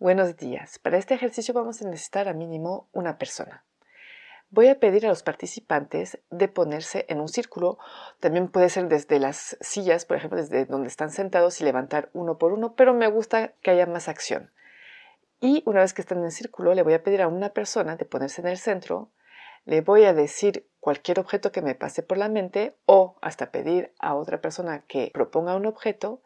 Buenos días. Para este ejercicio vamos a necesitar a mínimo una persona. Voy a pedir a los participantes de ponerse en un círculo. También puede ser desde las sillas, por ejemplo, desde donde están sentados y levantar uno por uno, pero me gusta que haya más acción. Y una vez que estén en el círculo, le voy a pedir a una persona de ponerse en el centro, le voy a decir cualquier objeto que me pase por la mente o hasta pedir a otra persona que proponga un objeto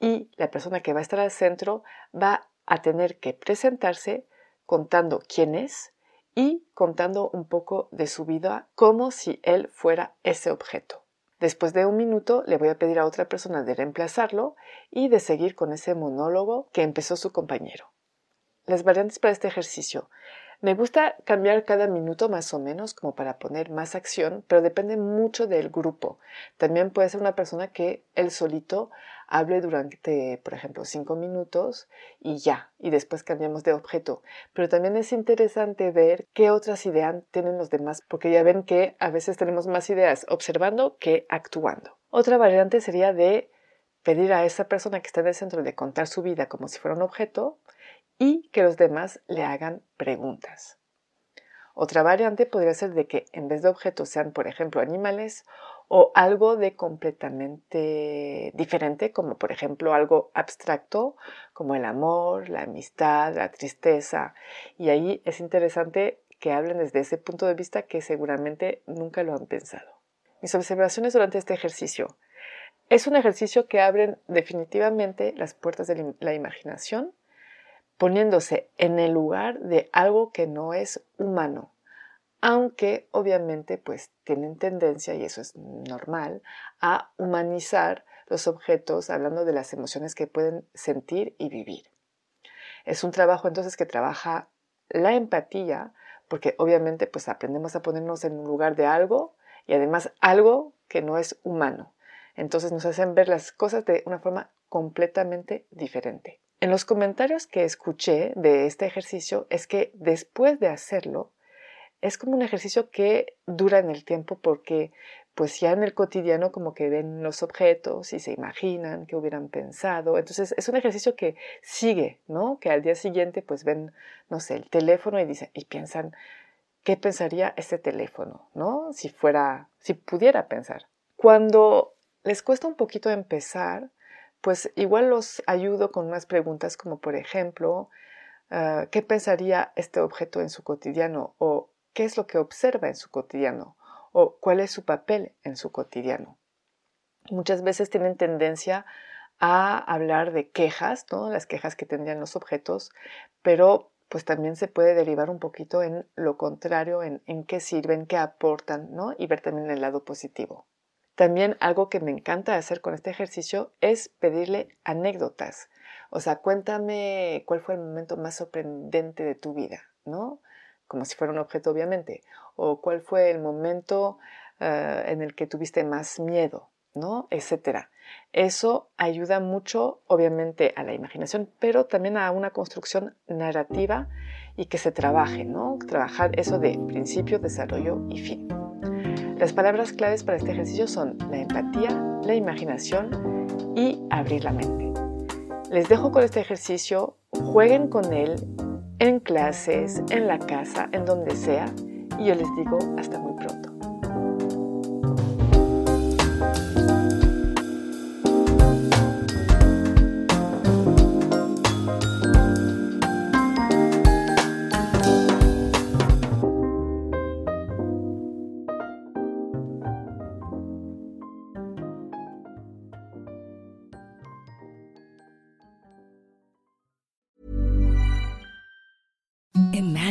y la persona que va a estar al centro va a tener que presentarse contando quién es y contando un poco de su vida como si él fuera ese objeto. Después de un minuto le voy a pedir a otra persona de reemplazarlo y de seguir con ese monólogo que empezó su compañero. Las variantes para este ejercicio. Me gusta cambiar cada minuto más o menos como para poner más acción, pero depende mucho del grupo. También puede ser una persona que él solito hable durante, por ejemplo, cinco minutos y ya, y después cambiamos de objeto. Pero también es interesante ver qué otras ideas tienen los demás, porque ya ven que a veces tenemos más ideas observando que actuando. Otra variante sería de pedir a esa persona que está en el centro de contar su vida como si fuera un objeto y que los demás le hagan preguntas. Otra variante podría ser de que en vez de objetos sean, por ejemplo, animales o algo de completamente diferente, como por ejemplo algo abstracto, como el amor, la amistad, la tristeza. Y ahí es interesante que hablen desde ese punto de vista que seguramente nunca lo han pensado. Mis observaciones durante este ejercicio. Es un ejercicio que abre definitivamente las puertas de la imaginación poniéndose en el lugar de algo que no es humano, aunque obviamente pues tienen tendencia, y eso es normal, a humanizar los objetos hablando de las emociones que pueden sentir y vivir. Es un trabajo entonces que trabaja la empatía, porque obviamente pues aprendemos a ponernos en un lugar de algo y además algo que no es humano. Entonces nos hacen ver las cosas de una forma completamente diferente. En los comentarios que escuché de este ejercicio es que después de hacerlo, es como un ejercicio que dura en el tiempo porque pues ya en el cotidiano como que ven los objetos y se imaginan que hubieran pensado. Entonces es un ejercicio que sigue, ¿no? Que al día siguiente pues ven, no sé, el teléfono y dicen, y piensan, ¿qué pensaría este teléfono, ¿no? Si fuera, si pudiera pensar. Cuando les cuesta un poquito empezar, pues igual los ayudo con unas preguntas como por ejemplo, ah, ¿qué pensaría este objeto en su cotidiano? ¿O qué es lo que observa en su cotidiano? ¿O cuál es su papel en su cotidiano? Muchas veces tienen tendencia a hablar de quejas, ¿no? las quejas que tendrían los objetos, pero pues también se puede derivar un poquito en lo contrario, en, en qué sirven, qué aportan, ¿no? y ver también el lado positivo. También algo que me encanta hacer con este ejercicio es pedirle anécdotas. O sea, cuéntame cuál fue el momento más sorprendente de tu vida, ¿no? Como si fuera un objeto, obviamente. O cuál fue el momento eh, en el que tuviste más miedo, ¿no? Etcétera. Eso ayuda mucho, obviamente, a la imaginación, pero también a una construcción narrativa y que se trabaje, ¿no? Trabajar eso de principio, desarrollo y fin. Las palabras claves para este ejercicio son la empatía, la imaginación y abrir la mente. Les dejo con este ejercicio, jueguen con él en clases, en la casa, en donde sea, y yo les digo hasta muy pronto.